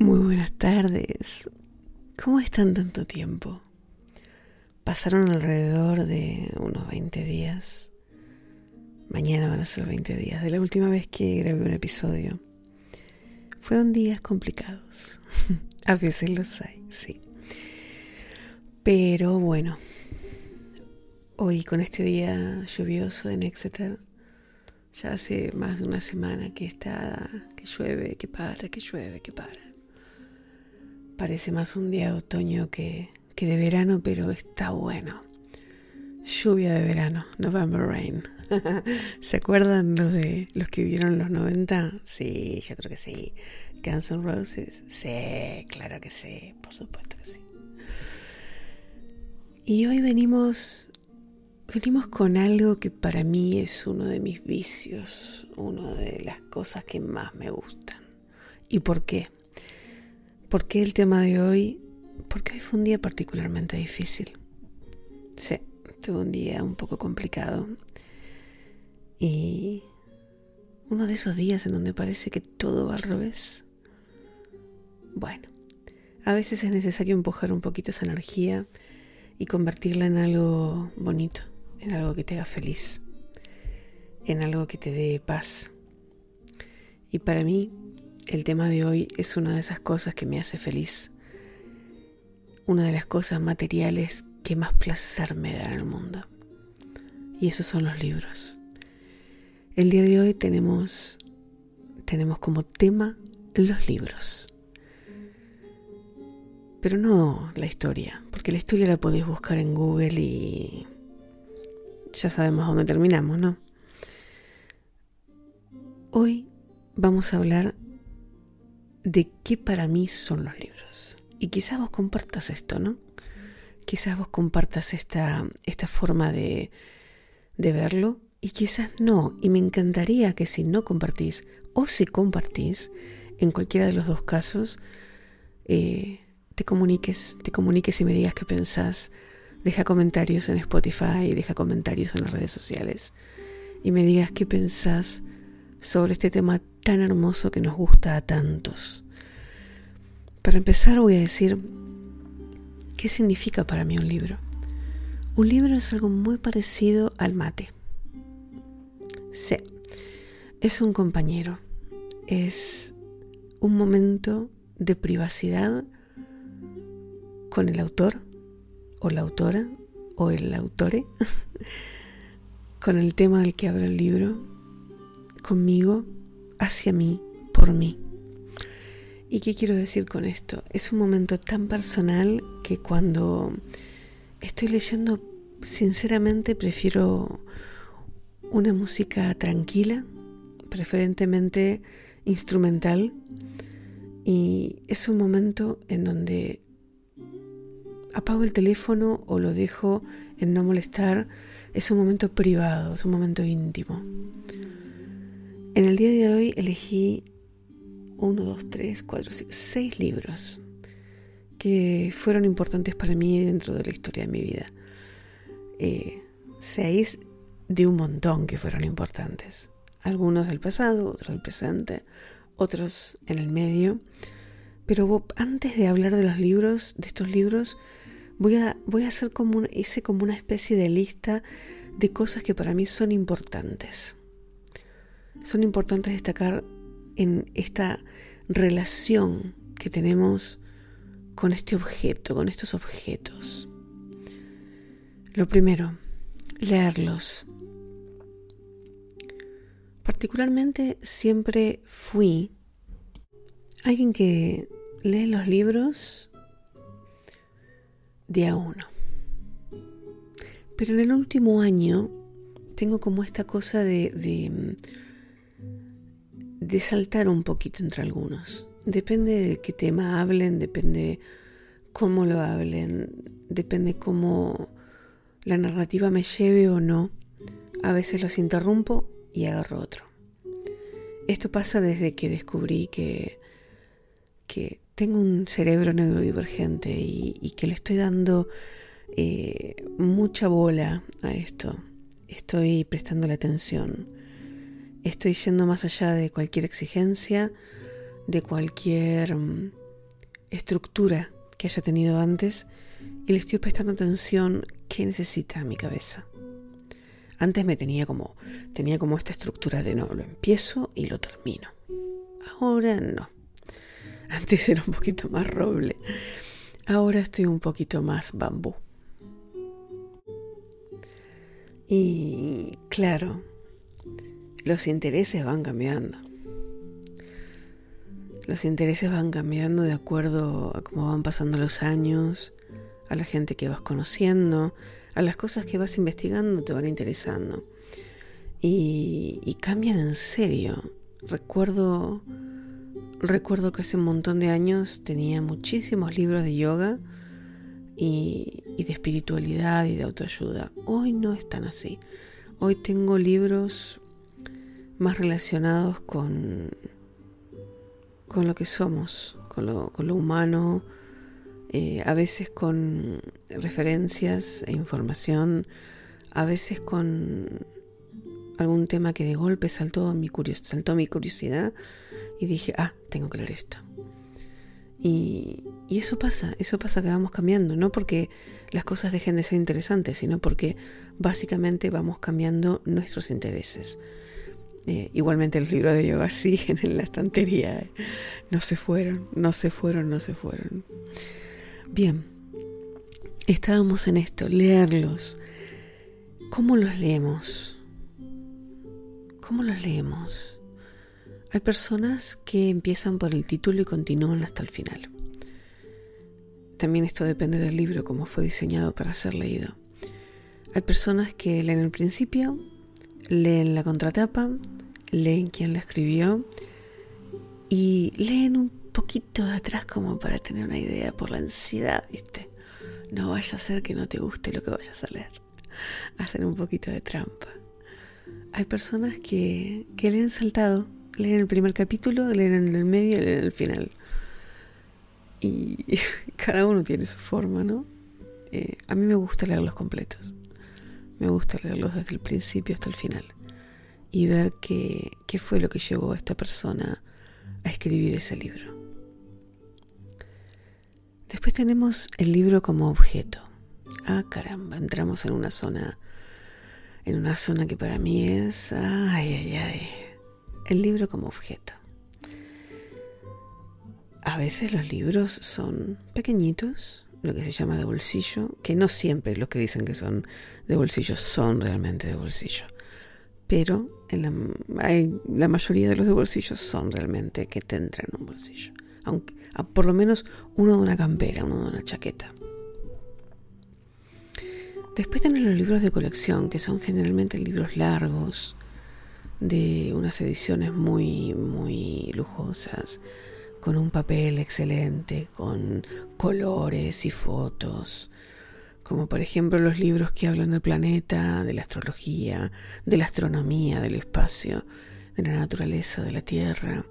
Muy buenas tardes. ¿Cómo están tanto tiempo? Pasaron alrededor de unos 20 días. Mañana van a ser 20 días de la última vez que grabé un episodio. Fueron días complicados. a veces los hay, sí. Pero bueno, hoy con este día lluvioso en Exeter, ya hace más de una semana que está, que llueve, que para, que llueve, que para. Parece más un día de otoño que, que de verano, pero está bueno. Lluvia de verano, November Rain. ¿Se acuerdan los de los que vivieron los 90? Sí, yo creo que sí. Guns N' Roses. Sí, claro que sí, por supuesto que sí. Y hoy venimos venimos con algo que para mí es uno de mis vicios, una de las cosas que más me gustan. ¿Y por qué? ¿Por qué el tema de hoy? Porque hoy fue un día particularmente difícil. Sí, tuve un día un poco complicado. Y uno de esos días en donde parece que todo va al revés. Bueno, a veces es necesario empujar un poquito esa energía y convertirla en algo bonito, en algo que te haga feliz, en algo que te dé paz. Y para mí, el tema de hoy es una de esas cosas que me hace feliz, una de las cosas materiales que más placer me da en el mundo. Y esos son los libros. El día de hoy tenemos, tenemos como tema los libros. Pero no la historia, porque la historia la podéis buscar en Google y ya sabemos dónde terminamos, ¿no? Hoy vamos a hablar de qué para mí son los libros. Y quizás vos compartas esto, ¿no? Quizás vos compartas esta, esta forma de, de verlo y quizás no. Y me encantaría que si no compartís o si compartís, en cualquiera de los dos casos, eh, te comuniques, te comuniques y me digas qué pensás. Deja comentarios en Spotify, deja comentarios en las redes sociales y me digas qué pensás sobre este tema tan hermoso que nos gusta a tantos. Para empezar voy a decir qué significa para mí un libro. Un libro es algo muy parecido al mate. Sí, es un compañero, es un momento de privacidad con el autor o la autora o el autore, con el tema del que habla el libro, conmigo, hacia mí, por mí. ¿Y qué quiero decir con esto? Es un momento tan personal que cuando estoy leyendo, sinceramente prefiero una música tranquila, preferentemente instrumental, y es un momento en donde apago el teléfono o lo dejo en no molestar, es un momento privado, es un momento íntimo. En el día de hoy elegí uno, dos, tres, cuatro, cinco, seis libros que fueron importantes para mí dentro de la historia de mi vida. Eh, seis de un montón que fueron importantes. Algunos del pasado, otros del presente, otros en el medio. Pero antes de hablar de los libros, de estos libros, voy a, voy a hacer como, hice como una especie de lista de cosas que para mí son importantes. Son importantes destacar en esta relación que tenemos con este objeto, con estos objetos. Lo primero, leerlos. Particularmente siempre fui alguien que lee los libros de uno. Pero en el último año tengo como esta cosa de, de, de saltar un poquito entre algunos. Depende de qué tema hablen, depende cómo lo hablen, depende cómo la narrativa me lleve o no. A veces los interrumpo y agarro otro. Esto pasa desde que descubrí que, que tengo un cerebro neurodivergente y, que le estoy dando eh, mucha bola a esto. Estoy prestando la atención. Estoy yendo más allá de cualquier exigencia, de cualquier mm, estructura que haya tenido antes y le estoy prestando atención qué necesita mi cabeza. Antes me tenía como tenía como esta estructura de no, lo empiezo y lo termino. Ahora no. Antes era un poquito más roble. Ahora estoy un poquito más bambú. Y claro, los intereses van cambiando. Los intereses van cambiando de acuerdo a cómo van pasando los años, a la gente que vas conociendo, a las cosas que vas investigando te van interesando. Y, cambian en serio. Recuerdo, recuerdo que hace un montón de años tenía muchísimos libros de yoga y, y de espiritualidad y de autoayuda. Hoy no es tan así. Hoy tengo libros más relacionados con, con lo que somos, con lo, humano, eh, a veces con referencias e información, a veces con algún tema que de golpe saltó mi, saltó mi curiosidad y dije, ah, tengo que leer esto. Y, y, eso pasa, eso pasa que vamos cambiando, no porque las cosas dejen de ser interesantes, sino porque básicamente vamos cambiando nuestros intereses. Eh, igualmente los libros de yoga siguen en la estantería, no se fueron, no se fueron, no se fueron. Bien, estábamos en esto, leerlos. ¿Cómo los leemos? ¿Cómo los leemos? Hay personas que empiezan por el título y continúan hasta el final. También esto depende del libro, cómo fue diseñado para ser leído. Hay personas que leen el principio, leen la contratapa, leen quién la escribió y leen un poquito de atrás como para tener una idea por la ansiedad, ¿viste? No vaya a ser que no te guste lo que vayas a leer. Hacen un poquito de trampa. Hay personas que, que leen saltado, leen el primer capítulo, leen en el medio y leen el final. Y cada uno tiene su forma, ¿no? Eh, a mí me gusta leerlos completos. Me gusta leerlos desde el principio hasta el final. Y ver qué, qué fue lo que llevó a esta persona a escribir ese libro. Después tenemos el libro como objeto. Ah, caramba, entramos en una zona, en una zona que para mí es, ay, ay, ay, el libro como objeto. A veces los libros son pequeñitos, lo que se llama de bolsillo, que no siempre los que dicen que son de bolsillo son realmente de bolsillo, pero la, mayoría de los de bolsillo son realmente que te entran en un bolsillo aunque por lo menos uno de una campera, uno de una chaqueta. Después tenés los libros de colección, que son generalmente libros largos, de unas ediciones muy, muy lujosas, con un papel excelente, con colores y fotos, como por ejemplo los libros que hablan del planeta, de la astrología, de la astronomía, del espacio, de la naturaleza, de la Tierra,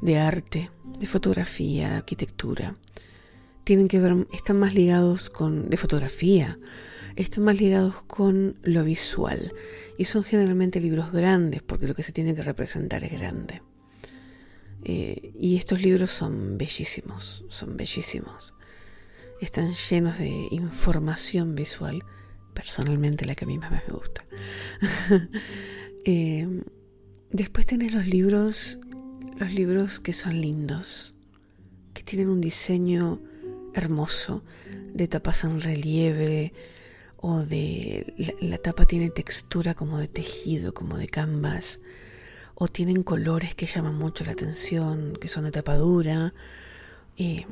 de arte, de fotografía, de arquitectura. Tienen que ver, están más ligados con, de fotografía, están más ligados con lo visual. Y son generalmente libros grandes, porque lo que se tiene que representar es grande. Eh, y estos libros son bellísimos, son bellísimos. Están llenos de información visual, personalmente la que a mí más me gusta. Eh, después tenés los libros los libros que son lindos, que tienen un diseño hermoso, de tapas en relieve o de la, tapa tiene textura como de tejido, como de canvas, o tienen colores que llaman mucho la atención, que son de tapa dura. Eh,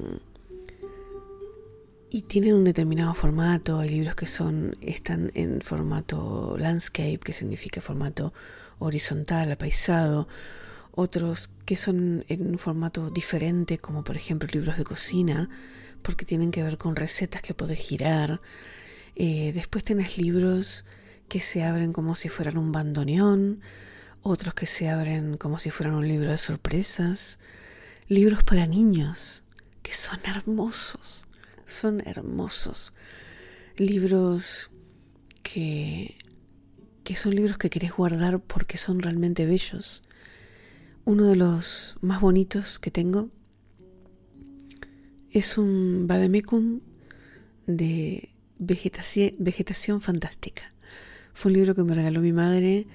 y tienen un determinado formato, hay libros que son están en formato landscape, que significa formato horizontal, apaisado, otros que son en un formato diferente, como por ejemplo libros de cocina, porque tienen que ver con recetas que puedes girar. Eh, después tienes libros que se abren como si fueran un bandoneón, otros que se abren como si fueran un libro de sorpresas, libros para niños, que son hermosos, son hermosos, libros que, que son libros que querés guardar porque son realmente bellos. Uno de los más bonitos que tengo Es un vademecum de vegetación, vegetación fantástica. Fue un libro que me regaló mi madre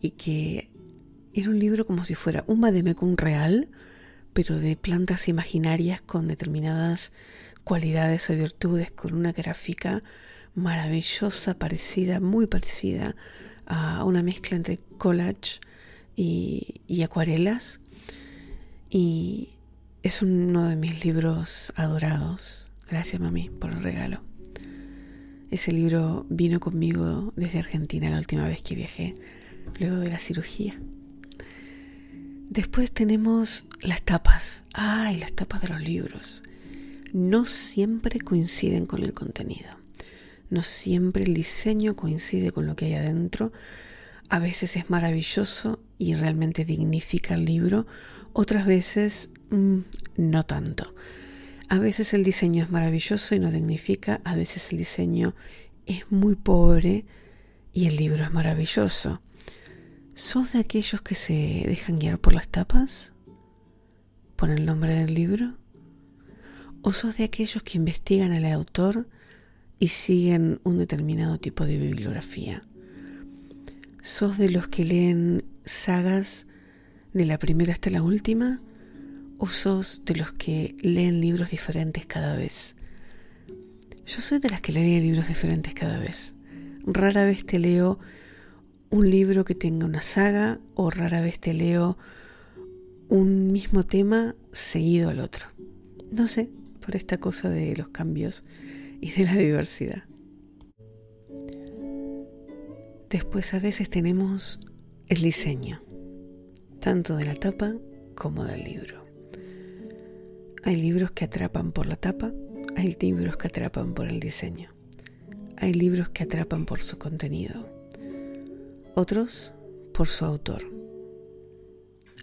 y que era un libro como si fuera un vademecum real, pero de plantas imaginarias con determinadas cualidades o virtudes, con una gráfica maravillosa, parecida, muy parecida a una mezcla entre collage y, y acuarelas. Y es uno de mis libros adorados. Gracias, mami, por el regalo. Ese libro vino conmigo desde Argentina la última vez que viajé, luego de la cirugía. Después tenemos las tapas. Ay, las tapas de los libros. No siempre coinciden con el contenido. No siempre el diseño coincide con lo que hay adentro. A veces es maravilloso y realmente dignifica el libro. Otras veces mm, no tanto. A veces el diseño es maravilloso y no dignifica. A veces el diseño es muy pobre y el libro es maravilloso. ¿Sos de aquellos que se dejan guiar por las tapas? ¿Por el nombre del libro? ¿O sos de aquellos que investigan al autor y siguen un determinado tipo de bibliografía? ¿Sos de los que leen sagas de la primera hasta la última? ¿O sos de los que leen libros diferentes cada vez? Yo soy de las que lee libros diferentes cada vez. Rara vez te leo un libro que tenga una saga o rara vez te leo un mismo tema seguido al otro. No sé, por esta cosa de los cambios y de la diversidad. Después a veces tenemos el diseño, tanto de la tapa como del libro. Hay libros que atrapan por la tapa, hay libros que atrapan por el diseño, hay libros que atrapan por su contenido otros por su autor.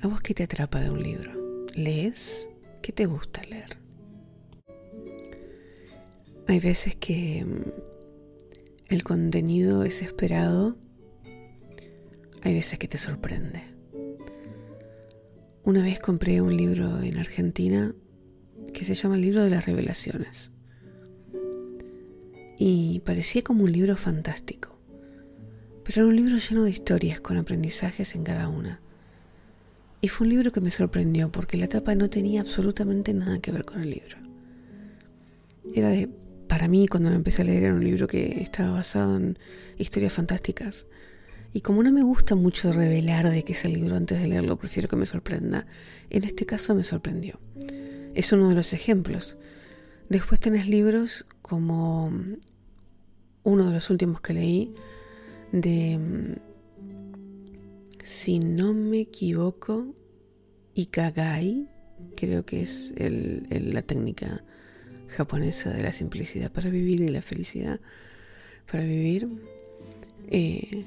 ¿A vos qué te atrapa de un libro? ¿Lees? ¿Qué te gusta leer? Hay veces que mm, el contenido es esperado, hay veces que te sorprende. Una vez compré un libro en Argentina que se llama El libro de las revelaciones. Y parecía como un libro fantástico pero era un libro lleno de historias con aprendizajes en cada una. Y fue un libro que me sorprendió porque la tapa no tenía absolutamente nada que ver con el libro. Era de, para mí cuando lo empecé a leer era un libro que estaba basado en historias fantásticas. Y como no me gusta mucho revelar de qué es el libro antes de leerlo, prefiero que me sorprenda. En este caso me sorprendió. Es uno de los ejemplos. Después tenés libros como uno de los últimos que leí, de, mm, si no me equivoco, Ikagai, creo que es la técnica japonesa de la simplicidad para vivir y la felicidad para vivir. Eh,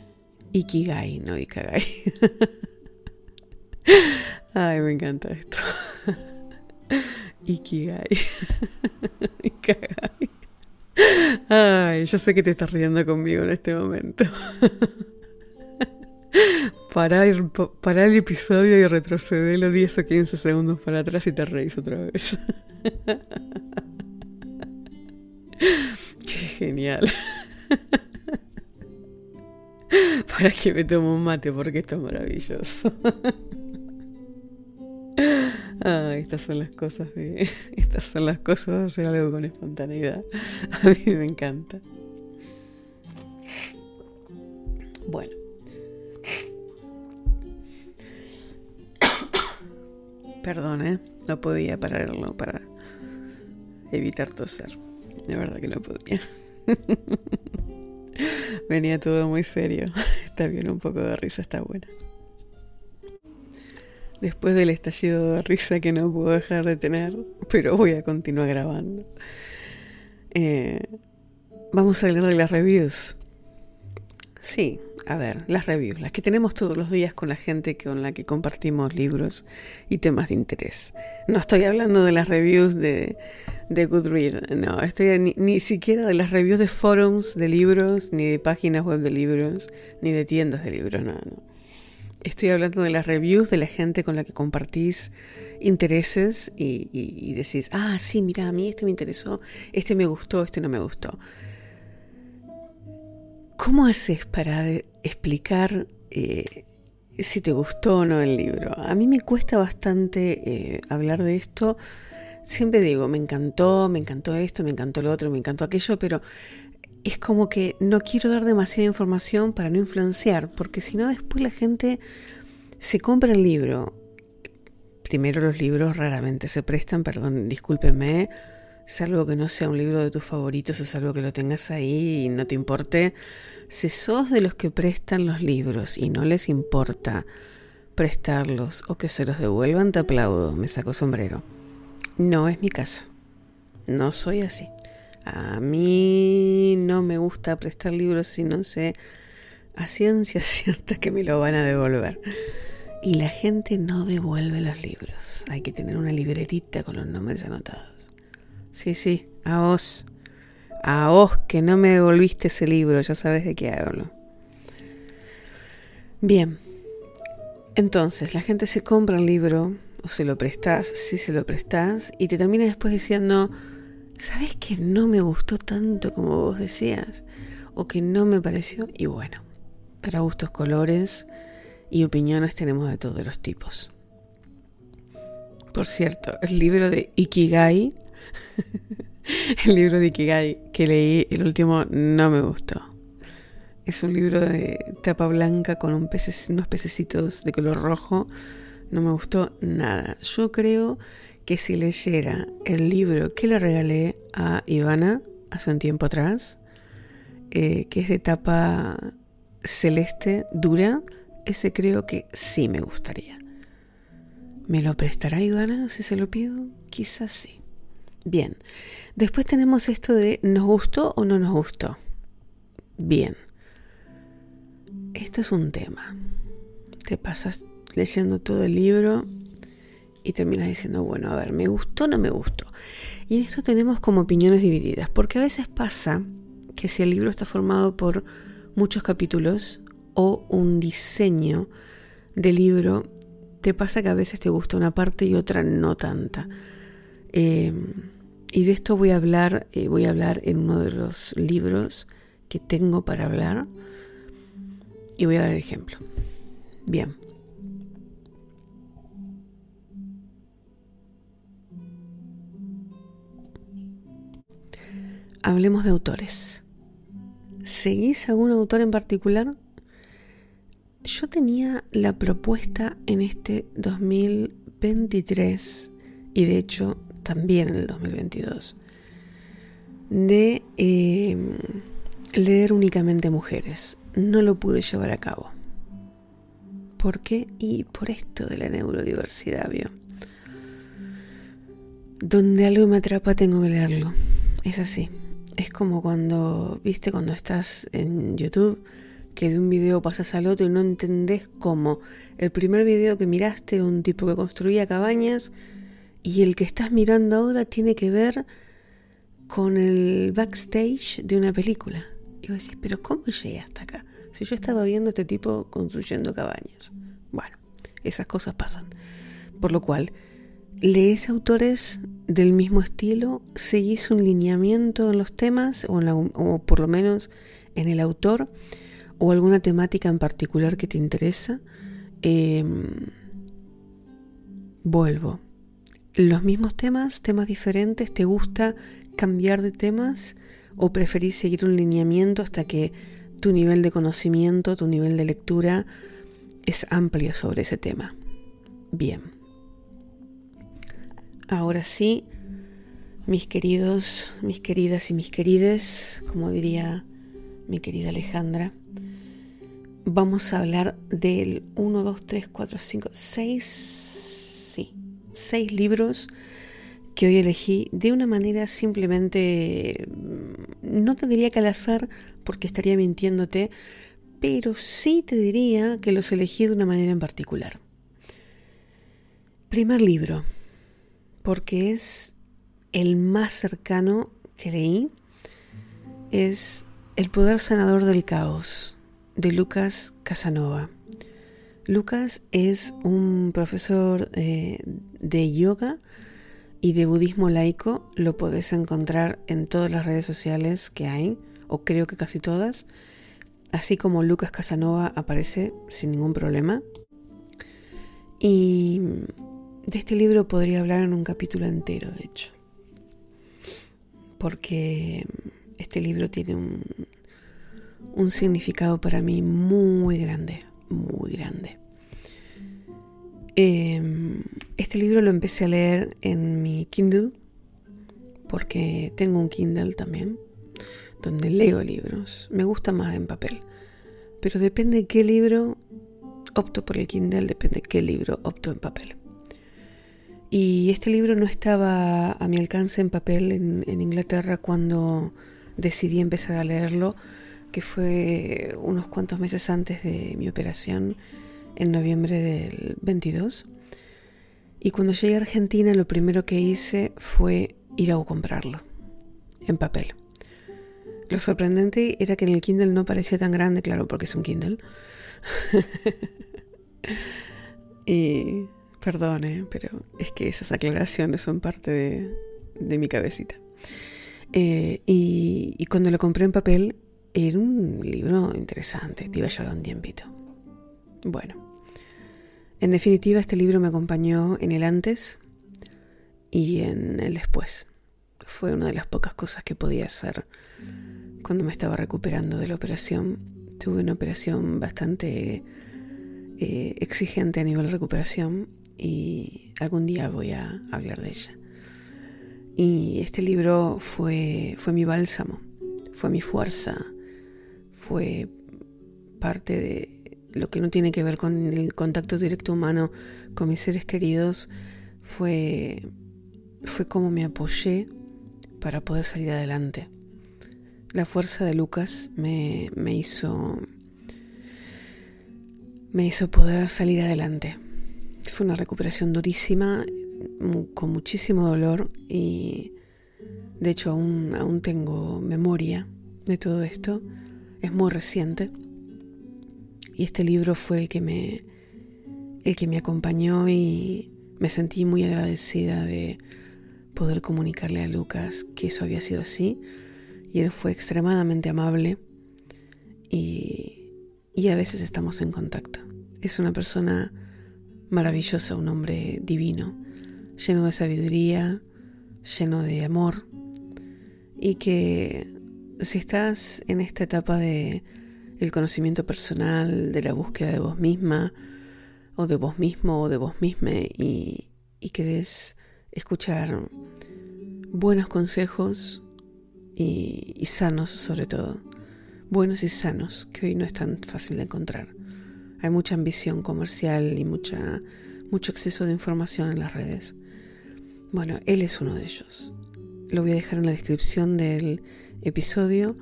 Ikigai, no Ikagai. Ay, me encanta esto. Ikigai. Ikigai. Ay, yo sé que te estás riendo conmigo en este momento. Para el episodio y retroceder los 10 o 15 segundos para atrás y te reís otra vez. Qué genial. Para que me tome un mate porque esto es maravilloso. Ah, estas son las cosas de. Estas son las cosas de hacer algo con espontaneidad. A mí me encanta. Bueno. Perdón, ¿eh? No podía pararlo para evitar toser. De verdad que no podía. Venía todo muy serio. Está bien, un poco de risa está buena después del estallido de risa que no puedo dejar de tener, pero voy a continuar grabando. Eh, vamos a hablar de las reviews. Sí, a ver, las reviews, las que tenemos todos los días con la gente con la que compartimos libros y temas de interés. No estoy hablando de las reviews de, de Goodreads, no, estoy ni, ni siquiera de las reviews de forums de libros, ni de páginas web de libros, ni de tiendas de libros, no, no. Estoy hablando de las reviews de la gente con la que compartís intereses y, decís, ah, sí, mira, a mí este me interesó, este me gustó, este no me gustó. ¿Cómo haces para explicar eh, si te gustó o no el libro? A mí me cuesta bastante eh, hablar de esto. Siempre digo, me encantó, me encantó esto, me encantó lo otro, me encantó aquello, pero es como que no quiero dar demasiada información para no influenciar, porque si no después la gente se compra el libro. Primero los libros raramente se prestan, perdón, discúlpeme, salvo que no sea un libro de tus favoritos o salvo que lo tengas ahí y no te importe. Si sos de los que prestan los libros y no les importa prestarlos o que se los devuelvan, te aplaudo, me saco sombrero. No es mi caso. No soy así. A mí no me gusta prestar libros si no sé a ciencia cierta que me lo van a devolver. Y la gente no devuelve los libros. Hay que tener una libretita con los nombres anotados. Sí, sí, a vos. A vos que no me devolviste ese libro, ya sabes de qué hablo. Bien. Entonces, la gente se compra el libro o se lo prestas, si se lo prestas, y te termina después diciendo, ¿sabes que no me gustó tanto como vos decías? O que no me pareció. Y bueno, para gustos colores y opiniones tenemos de todos los tipos. Por cierto, el libro de Ikigai, el libro de Ikigai que leí, el último, no me gustó. Es un libro de tapa blanca con un unos pececitos de color rojo. No me gustó nada. Yo creo que si leyera el libro que le regalé a Ivana hace un tiempo atrás, eh, que es de tapa celeste dura, ese creo que sí me gustaría. ¿Me lo prestará Ivana si se lo pido? Quizás sí. Bien. Después tenemos esto de ¿nos gustó o no nos gustó? Bien. Esto es un tema. Te pasas leyendo todo el libro y terminas diciendo, bueno, a ver, ¿me gustó o no me gustó? Y en esto tenemos como opiniones divididas, porque a veces pasa que si el libro está formado por muchos capítulos, o un diseño de libro, te pasa que a veces te gusta una parte y otra no tanta. Em, y de esto voy a hablar, eh, voy a hablar en uno de los libros que tengo para hablar. Y voy a dar el ejemplo. Bien. Hablemos de autores. ¿Seguís algún autor en particular? yo tenía la propuesta en este 2023 y de hecho también en el 2022 de em, leer únicamente mujeres. No lo pude llevar a cabo. ¿Por qué? Y por esto de la neurodiversidad, ¿vio? Donde algo me atrapa tengo que leerlo. Es así. Es como cuando, viste, cuando estás en YouTube que de un video pasas al otro y no entendés cómo. El primer video que miraste era un tipo que construía cabañas y el que estás mirando ahora tiene que ver con el backstage de una película. Y vos decís, pero ¿cómo llegué hasta acá? Si yo estaba viendo a este tipo construyendo cabañas. Bueno, esas cosas pasan. Por lo cual, lees autores del mismo estilo, seguís un lineamiento en los temas, o, por lo menos en el autor, o alguna temática en particular que te interesa, em, vuelvo. Los mismos temas, temas diferentes, ¿te gusta cambiar de temas o preferís seguir un lineamiento hasta que tu nivel de conocimiento, tu nivel de lectura es amplio sobre ese tema? Bien. Ahora sí, mis queridos, mis queridas y mis querides, como diría mi querida Alejandra, vamos a hablar del 1, 2, 3, 4, 5, 6, sí, 6 libros que hoy elegí de una manera simplemente, mm, no te diría que al azar, porque estaría mintiéndote, pero sí te diría que los elegí de una manera en particular. Primer libro, porque es el más cercano que es El poder sanador del caos de Lucas Casanova. Lucas es un profesor eh, de yoga y de budismo laico. Lo podés encontrar en todas las redes sociales que hay, o creo que casi todas. Así como Lucas Casanova aparece sin ningún problema. Y de este libro podría hablar en un capítulo entero, de hecho. Porque este libro tiene un, un significado para mí muy grande, muy grande. Em, este libro lo empecé a leer en mi Kindle, porque tengo un Kindle también, donde leo libros. Me gusta más en papel, pero depende de qué libro opto por el Kindle, depende de qué libro opto en papel. Y este libro no estaba a mi alcance en papel en Inglaterra cuando decidí empezar a leerlo que fue unos cuantos meses antes de mi operación, en noviembre del 22. Y cuando llegué a Argentina, lo primero que hice fue ir a comprarlo, en papel. Lo sorprendente era que en el Kindle no parecía tan grande, claro, porque es un Kindle. y perdone, pero es que esas aclaraciones son parte de, mi cabecita. Eh, y, y cuando lo compré en papel, era un libro interesante, te iba a llevar un tiempito. Bueno, en definitiva este libro me acompañó en el antes y en el después. Fue una de las pocas cosas que podía hacer cuando me estaba recuperando de la operación. Tuve una operación bastante eh, exigente a nivel de recuperación y algún día voy a hablar de ella. Y este libro fue, fue mi bálsamo, fue mi fuerza, fue parte de lo que no tiene que ver con el contacto directo humano con mis seres queridos, fue, fue como me apoyé para poder salir adelante. La fuerza de Lucas me, me hizo me hizo poder salir adelante. Fue una recuperación durísima, con muchísimo dolor y de hecho aún, aún tengo memoria de todo esto. Es muy reciente. Y este libro fue el que me el que me acompañó y me sentí muy agradecida de poder comunicarle a Lucas que eso había sido así. Y él fue extremadamente amable y, y a veces estamos en contacto. Es una persona maravillosa, un hombre divino, lleno de sabiduría, lleno de amor y que si estás en esta etapa de el conocimiento personal, de la búsqueda de vos misma, o de vos mismo, o de vos misma, y, y querés escuchar buenos consejos y sanos sobre todo, buenos y sanos, que hoy no es tan fácil de encontrar. Hay mucha ambición comercial y mucha, mucho exceso de información en las redes. Bueno, él es uno de ellos. Lo voy a dejar en la descripción del episodio,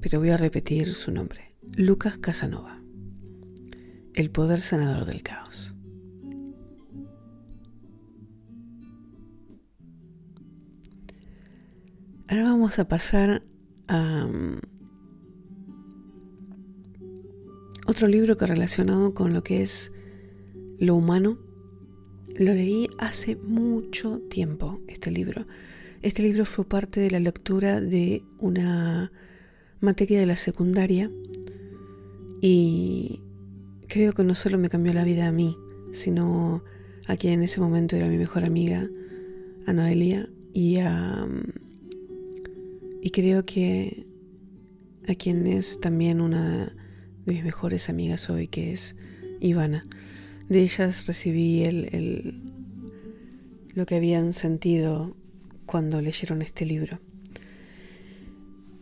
pero voy a repetir su nombre. Lucas Casanova. El poder sanador del caos. Ahora vamos a pasar a um, otro libro que relacionado con lo que es lo humano. Lo leí hace mucho tiempo, este libro. Este libro fue parte de la lectura de una materia de la secundaria y creo que no solo me cambió la vida a mí, sino a quien en ese momento era mi mejor amiga, a Noelia, y, a, y creo que a quien es también una de mis mejores amigas hoy, que es Ivana. De ellas recibí el, lo que habían sentido cuando leyeron este libro.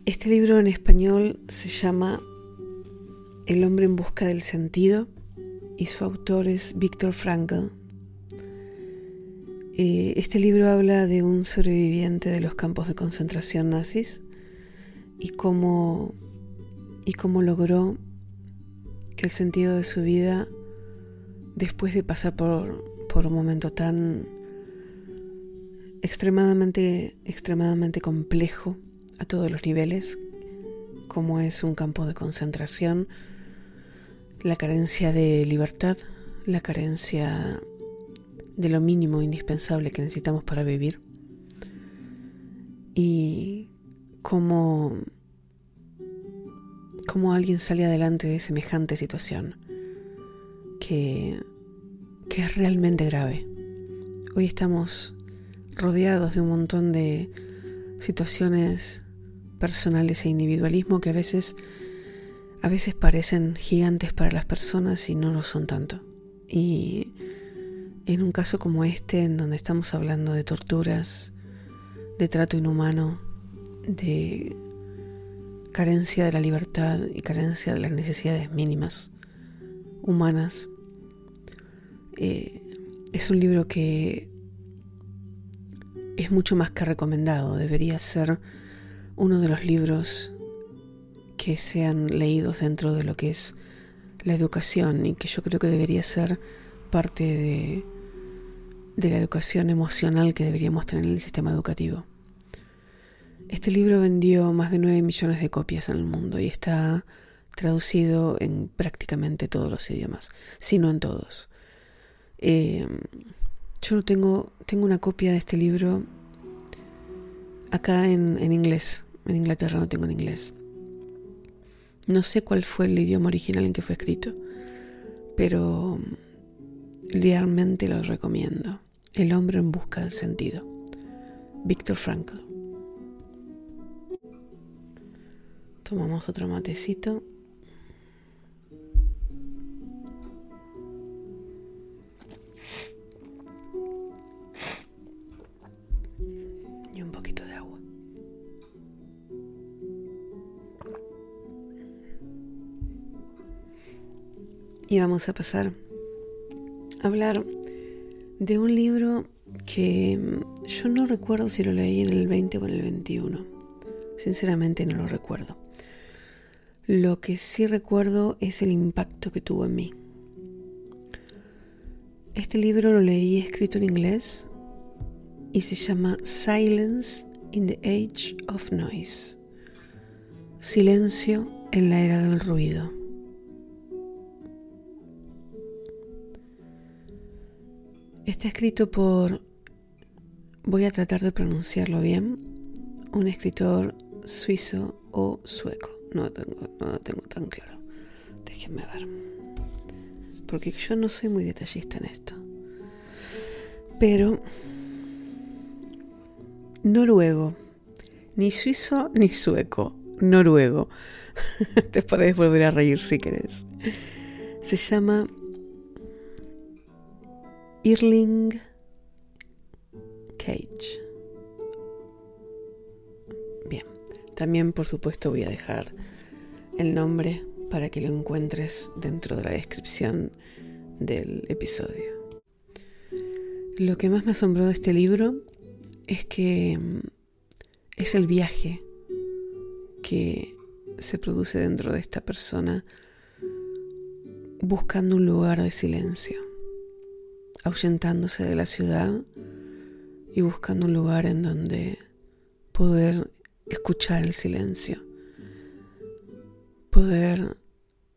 Este libro en español se llama El hombre en busca del sentido y su autor es Víctor Frankl. Eh, este libro habla de un sobreviviente de los campos de concentración nazis y cómo, y cómo logró el sentido de su vida, después de pasar por, por un momento tan extremadamente, extremadamente complejo a todos los niveles, como es un campo de concentración, la carencia de libertad, la carencia de lo mínimo indispensable que necesitamos para vivir y cómo, cómo alguien sale adelante de semejante situación que, que es realmente grave. Hoy estamos rodeados de un montón de situaciones personales e individualismo que a veces a veces parecen gigantes para las personas y no lo son tanto. Y en un caso como este, en donde estamos hablando de torturas, de trato inhumano, de carencia de la libertad y carencia de las necesidades mínimas humanas, eh, es un libro que es mucho más que recomendado, debería ser uno de los libros que sean leídos dentro de lo que es la educación y que yo creo que debería ser parte de, de la educación emocional que deberíamos tener en el sistema educativo. Este libro vendió más de 9 millones de copias en el mundo y está traducido en prácticamente todos los idiomas, si no en todos. Eh, yo tengo, tengo una copia de este libro acá en, en inglés. En Inglaterra no tengo en inglés. No sé cuál fue el idioma original en que fue escrito, pero realmente lo recomiendo. El hombre en busca del sentido. Víctor Frankl. Tomamos otro matecito. Y vamos a pasar a hablar de un libro que yo no recuerdo si lo leí en el 20 o en el 21. Sinceramente no lo recuerdo. Lo que sí recuerdo es el impacto que tuvo en mí. Este libro lo leí escrito en inglés y se llama Silence in the Age of Noise. Silencio en la era del ruido. Está escrito por, voy a tratar de pronunciarlo bien, un escritor suizo o sueco. No lo tengo, no tengo tan claro. Déjenme ver. Porque yo no soy muy detallista en esto. Pero noruego, ni suizo ni sueco, noruego. Te podés volver a reír si querés. Se llama Irling Cage. También por supuesto voy a dejar el nombre para que lo encuentres dentro de la descripción del episodio. Lo que más me asombró de este libro es que mm, es el viaje que se produce dentro de esta persona buscando un lugar de silencio ahuyentándose de la ciudad y buscando un lugar en donde poder escuchar el silencio, poder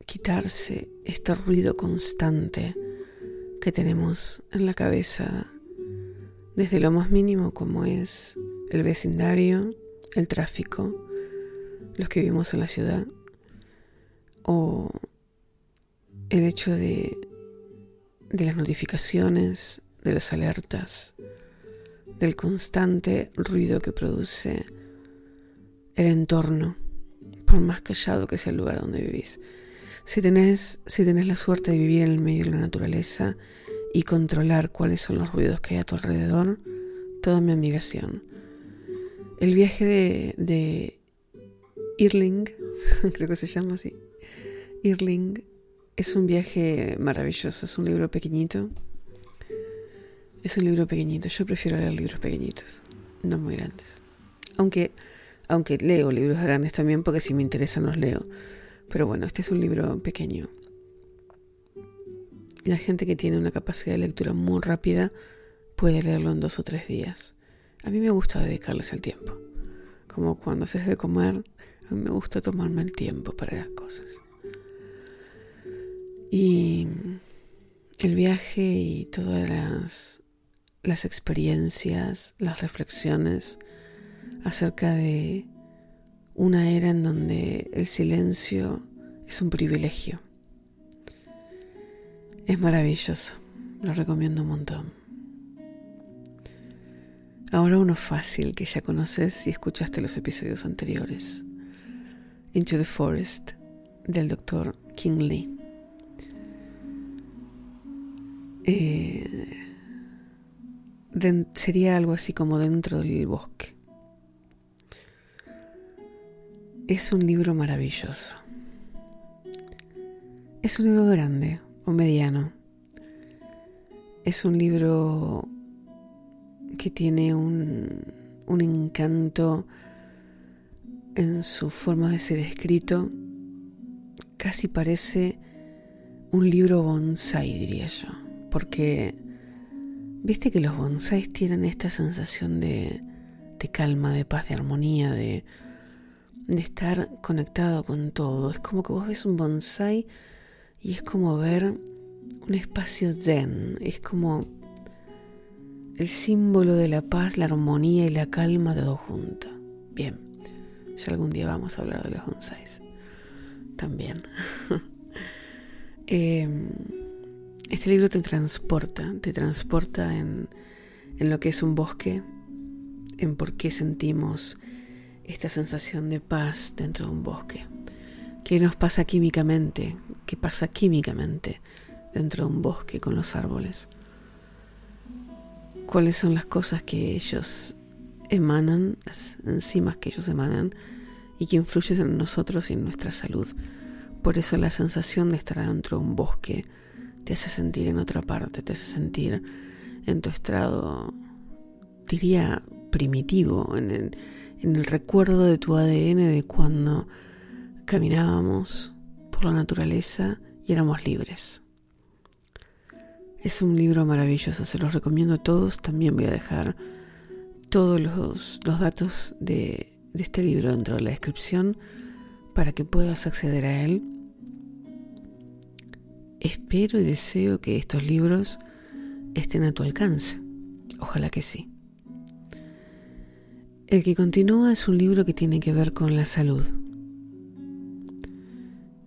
quitarse este ruido constante que tenemos en la cabeza desde lo más mínimo como es el vecindario, el tráfico, los que vivimos en la ciudad, o el hecho de de las notificaciones, de las alertas, del constante ruido que produce el entorno, por más callado que sea el lugar donde vivís. Si tenés, si tenés la suerte de vivir en el medio de la naturaleza y controlar cuáles son los ruidos que hay a tu alrededor, toda mi admiración. El viaje de, de Irling, creo que se llama así, Irling, es un viaje maravilloso, es un libro pequeñito. Es un libro pequeñito. Yo prefiero leer libros pequeñitos, no muy grandes. Aunque, aunque leo libros grandes también porque si me interesan los leo. Pero bueno, este es un libro pequeño. La gente que tiene una capacidad de lectura muy rápida puede leerlo en dos o tres días. A mí me gusta dedicarles el tiempo. Como cuando haces de comer, a mí me gusta tomarme el tiempo para las cosas. Y el viaje y todas las, las experiencias, las reflexiones acerca de una era en donde el silencio es un privilegio. Es maravilloso, lo recomiendo un montón. Ahora uno fácil que ya conoces si escuchaste los episodios anteriores. Into the Forest del doctor King Lee. Eh, sería algo así como dentro del bosque. Es un libro maravilloso. Es un libro grande o mediano. Es un libro que tiene un, un encanto en su forma de ser escrito. Casi parece un libro bonsai, diría yo. Porque viste que los bonsáis tienen esta sensación de, de calma, de paz, de armonía, de, de estar conectado con todo. Es como que vos ves un bonsai y es como ver un espacio zen, es como el símbolo de la paz, la armonía y la calma todo junto. Bien, ya algún día vamos a hablar de los bonsais. También. Em, este libro te transporta, te transporta en, en lo que es un bosque, en por qué sentimos esta sensación de paz dentro de un bosque. ¿Qué nos pasa químicamente? ¿Qué pasa químicamente dentro de un bosque con los árboles? ¿Cuáles son las cosas que ellos emanan, las enzimas que ellos emanan y que influyen en nosotros y en nuestra salud? Por eso la sensación de estar dentro de un bosque te hace sentir en otra parte, te hace sentir en tu estado, diría, primitivo, en el, en el recuerdo de tu ADN de cuando caminábamos por la naturaleza y éramos libres. Es un libro maravilloso, se los recomiendo a todos. También voy a dejar todos los, datos de, este libro dentro de la descripción para que puedas acceder a él. Espero y deseo que estos libros estén a tu alcance. Ojalá que sí. El que continúa es un libro que tiene que ver con la salud.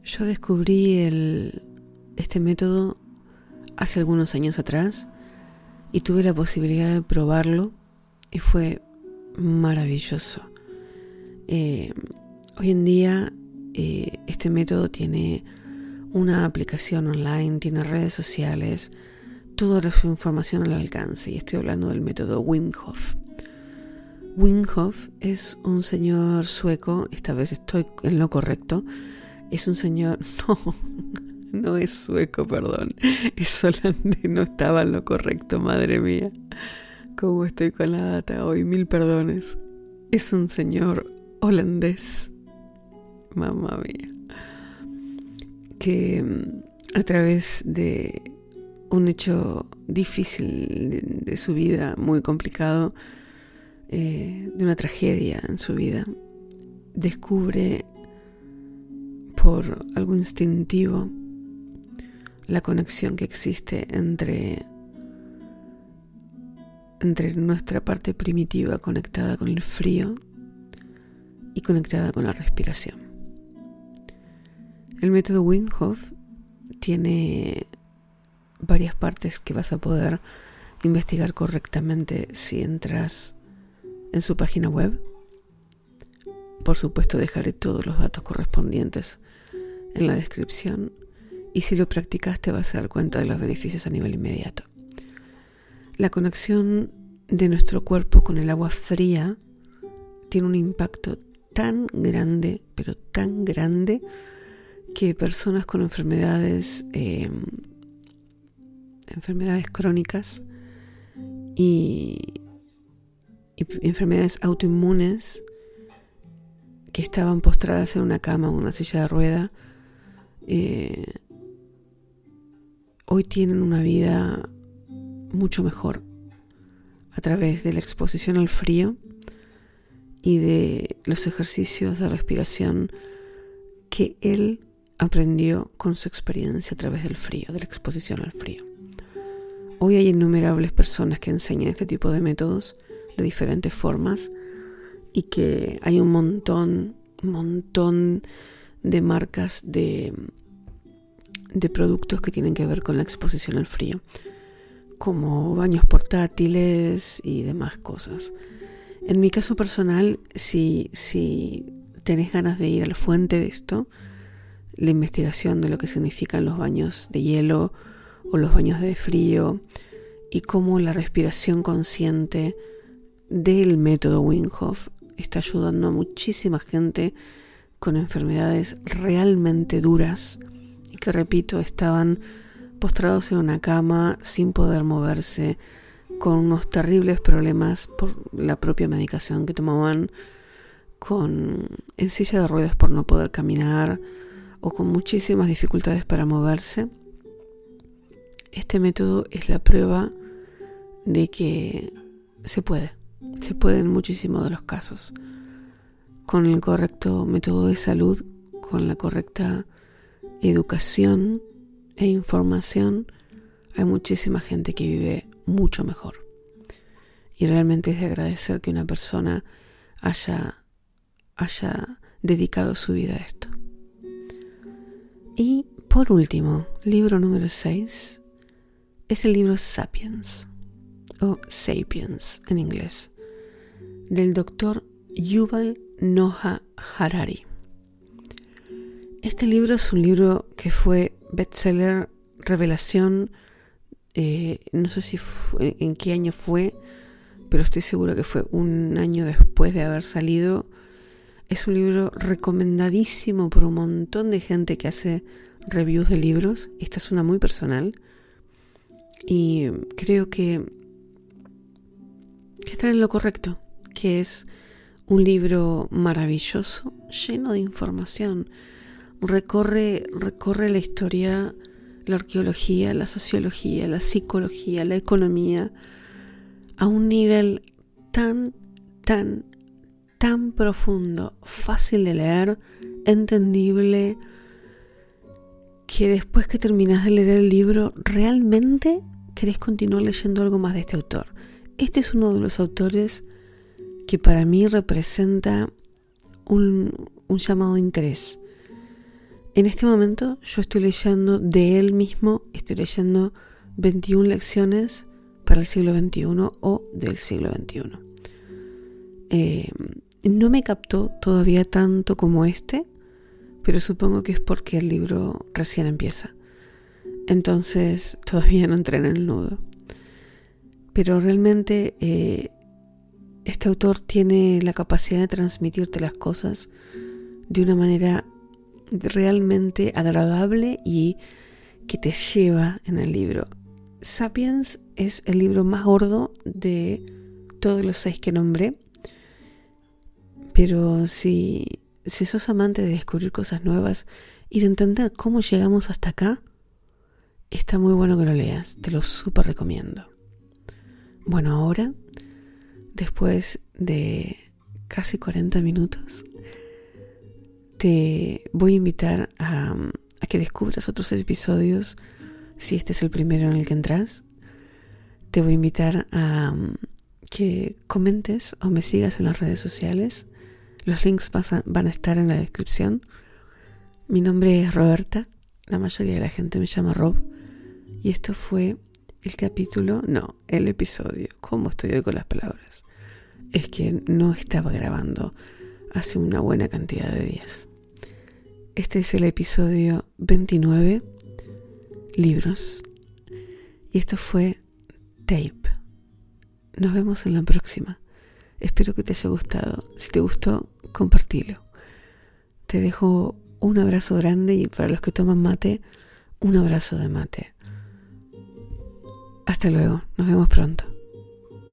Yo descubrí el, este método hace algunos años atrás y tuve la posibilidad de probarlo y fue maravilloso. Eh, hoy en día eh, este método tiene una aplicación online, tiene redes sociales, toda su información al alcance y estoy hablando del método Wim Hof. Wim Hof es un señor sueco, esta vez estoy en lo correcto, es un señor, no, no es sueco, perdón, es holandés, no estaba en lo correcto, madre mía. ¿Cómo estoy con la data hoy? Mil perdones. Es un señor holandés, mamá mía, que mm, a través de un hecho difícil de, su vida, muy complicado, eh, de una tragedia en su vida, descubre por algo instintivo la conexión que existe entre, entre nuestra parte primitiva conectada con el frío y conectada con la respiración. El método Wim Hof tiene varias partes que vas a poder investigar correctamente si entras en su página web. Por supuesto dejaré todos los datos correspondientes en la descripción y si lo practicas te vas a dar cuenta de los beneficios a nivel inmediato. La conexión de nuestro cuerpo con el agua fría tiene un impacto tan grande, pero tan grande, que personas con enfermedades, em, enfermedades crónicas y, enfermedades autoinmunes que estaban postradas en una cama o una silla de rueda, eh, hoy tienen una vida mucho mejor a través de la exposición al frío y de los ejercicios de respiración que él aprendió con su experiencia a través del frío, de la exposición al frío. hoy hay innumerables personas que enseñan este tipo de métodos de diferentes formas y que hay un montón, montón de marcas de, de productos que tienen que ver con la exposición al frío, como baños portátiles y demás cosas. En mi caso personal, si, si tenés ganas de ir a la fuente de esto, la investigación de lo que significan los baños de hielo o los baños de frío y cómo la respiración consciente del método Wim Hof está ayudando a muchísima gente con enfermedades realmente duras y que repito estaban postrados en una cama sin poder moverse con unos terribles problemas por la propia medicación que tomaban con en silla de ruedas por no poder caminar o con muchísimas dificultades para moverse. Este método es la prueba de que se puede, se puede en muchísimos de los casos. Con el correcto método de salud, con la correcta educación e información, hay muchísima gente que vive mucho mejor. Y realmente es de agradecer que una persona haya, haya dedicado su vida a esto. Y por último, libro número 6, es el libro Sapiens, o Sapiens en inglés, del doctor Yuval Noah Harari. Este libro es un libro que fue bestseller, revelación, eh, no sé si en qué año fue, pero estoy seguro que fue un año después de haber salido. Es un libro recomendadísimo por un montón de gente que hace reviews de libros. Esta es una muy personal y creo que, que están en lo correcto, que es un libro maravilloso, lleno de información. Recorre, recorre la historia, la arqueología, la sociología, la psicología, la economía, a un nivel tan, tan, tan profundo, fácil de leer, entendible, que después que terminas de leer el libro, realmente querés continuar leyendo algo más de este autor. Este es uno de los autores que para mí representa un, llamado de interés. En este momento yo estoy leyendo de él mismo, estoy leyendo 21 lecciones para el siglo XXI o del siglo XXI. Eh, no me captó todavía tanto como este, pero supongo que es porque el libro recién empieza. Entonces todavía no entré en el nudo. Pero realmente eh, este autor tiene la capacidad de transmitirte las cosas de una manera realmente agradable y que te lleva en el libro. Sapiens es el libro más gordo de todos los seis que nombré. Pero si sos amante de descubrir cosas nuevas y de entender cómo llegamos hasta acá, está muy bueno que lo leas, te lo súper recomiendo. Bueno, ahora, después de casi 40 minutos, te voy a invitar a, que descubras otros episodios, si este es el primero en el que entras. Te voy a invitar a que comentes o me sigas en las redes sociales los links van a estar en la descripción. Mi nombre es Roberta. La mayoría de la gente me llama Rob. Y esto fue el capítulo, no, el episodio. ¿Cómo estoy hoy con las palabras? Es que no estaba grabando hace una buena cantidad de días. Este es el episodio 29, libros. Y esto fue Tape. Nos vemos en la próxima. Espero que te haya gustado. Si te gustó, compartilo. Te dejo un abrazo grande y para los que toman mate, un abrazo de mate. Hasta luego, nos vemos pronto.